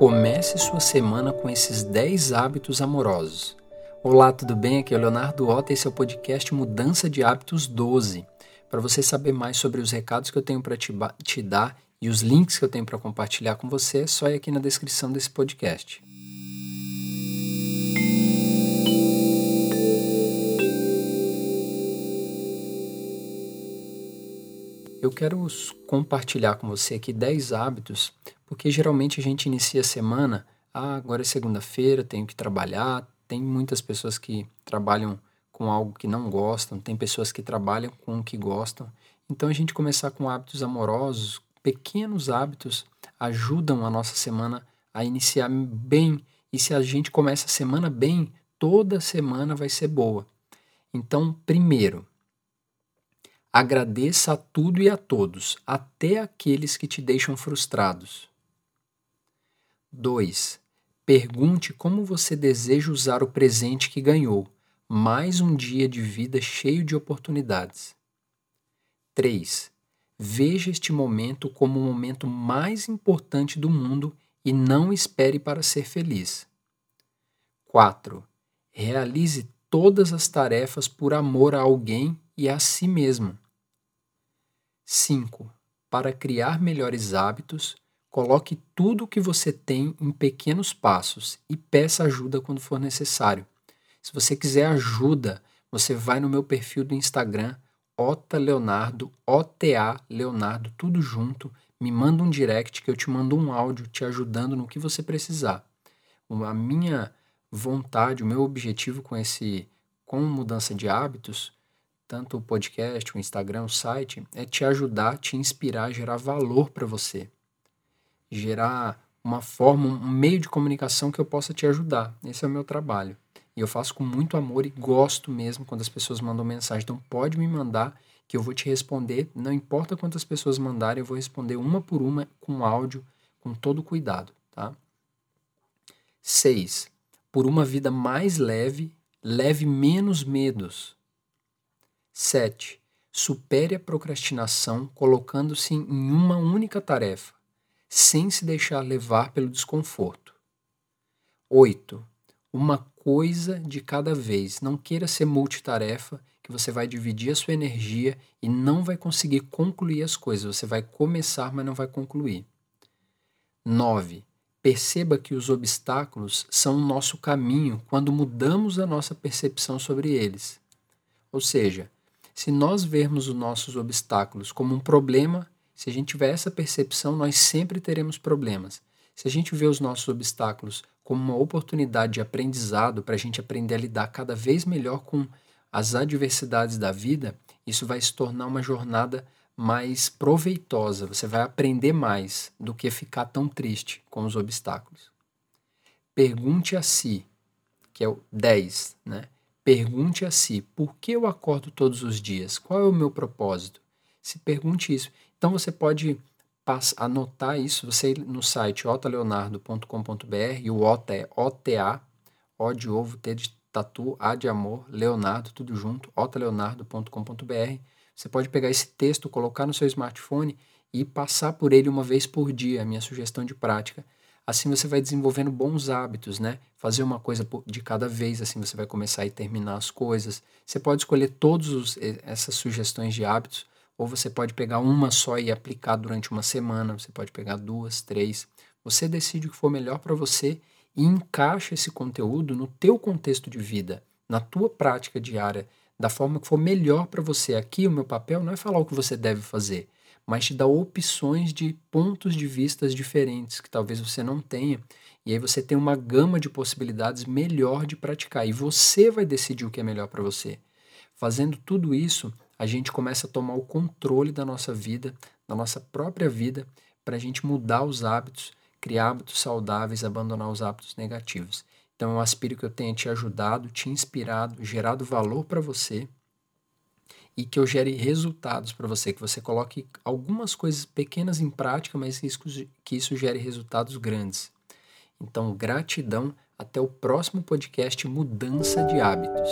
Comece sua semana com esses 10 hábitos amorosos. Olá, tudo bem? Aqui é o Leonardo Otto e esse é o podcast Mudança de Hábitos 12. Para você saber mais sobre os recados que eu tenho para te, te dar e os links que eu tenho para compartilhar com você, é só ir aqui na descrição desse podcast. Eu quero compartilhar com você aqui 10 hábitos, porque geralmente a gente inicia a semana, ah, agora é segunda-feira, tenho que trabalhar. Tem muitas pessoas que trabalham com algo que não gostam, tem pessoas que trabalham com o que gostam. Então a gente começar com hábitos amorosos, pequenos hábitos ajudam a nossa semana a iniciar bem. E se a gente começa a semana bem, toda semana vai ser boa. Então, primeiro, Agradeça a tudo e a todos, até aqueles que te deixam frustrados. 2. Pergunte como você deseja usar o presente que ganhou, mais um dia de vida cheio de oportunidades. 3. Veja este momento como o momento mais importante do mundo e não espere para ser feliz. 4. Realize todas as tarefas por amor a alguém e a si mesmo. 5. Para criar melhores hábitos, coloque tudo o que você tem em pequenos passos e peça ajuda quando for necessário. Se você quiser ajuda, você vai no meu perfil do Instagram, Ota Leonardo, OTA Leonardo, tudo junto. Me manda um direct que eu te mando um áudio te ajudando no que você precisar. A minha vontade, o meu objetivo com esse com mudança de hábitos tanto o podcast, o Instagram, o site, é te ajudar, te inspirar, gerar valor para você. Gerar uma forma, um meio de comunicação que eu possa te ajudar. Esse é o meu trabalho. E eu faço com muito amor e gosto mesmo quando as pessoas mandam mensagem. Então pode me mandar que eu vou te responder. Não importa quantas pessoas mandarem, eu vou responder uma por uma com áudio, com todo cuidado, tá? 6. Por uma vida mais leve, leve menos medos. 7. Supere a procrastinação colocando-se em uma única tarefa, sem se deixar levar pelo desconforto. 8. Uma coisa de cada vez. Não queira ser multitarefa, que você vai dividir a sua energia e não vai conseguir concluir as coisas. Você vai começar, mas não vai concluir. 9. Perceba que os obstáculos são o nosso caminho quando mudamos a nossa percepção sobre eles. Ou seja, se nós vermos os nossos obstáculos como um problema, se a gente tiver essa percepção, nós sempre teremos problemas. Se a gente vê os nossos obstáculos como uma oportunidade de aprendizado para a gente aprender a lidar cada vez melhor com as adversidades da vida, isso vai se tornar uma jornada mais proveitosa. Você vai aprender mais do que ficar tão triste com os obstáculos. Pergunte a si, que é o 10, né? Pergunte a si: por que eu acordo todos os dias? Qual é o meu propósito? Se pergunte isso. Então você pode anotar isso, você no site otaleonardo.com.br, e o OTA é OTA, O de ovo, T de tatu, A de amor, Leonardo, tudo junto, otaleonardo.com.br. Você pode pegar esse texto, colocar no seu smartphone e passar por ele uma vez por dia, a minha sugestão de prática Assim você vai desenvolvendo bons hábitos, né? Fazer uma coisa de cada vez, assim você vai começar a terminar as coisas. Você pode escolher todas essas sugestões de hábitos, ou você pode pegar uma só e aplicar durante uma semana, você pode pegar duas, três. Você decide o que for melhor para você e encaixa esse conteúdo no teu contexto de vida, na tua prática diária, da forma que for melhor para você. Aqui o meu papel não é falar o que você deve fazer, mas te dá opções de pontos de vistas diferentes que talvez você não tenha. E aí você tem uma gama de possibilidades melhor de praticar e você vai decidir o que é melhor para você. Fazendo tudo isso, a gente começa a tomar o controle da nossa vida, da nossa própria vida, para a gente mudar os hábitos, criar hábitos saudáveis, abandonar os hábitos negativos. Então eu aspiro que eu tenha te ajudado, te inspirado, gerado valor para você e que eu gere resultados para você, que você coloque algumas coisas pequenas em prática, mas que isso, que isso gere resultados grandes. Então, gratidão. Até o próximo podcast Mudança de Hábitos.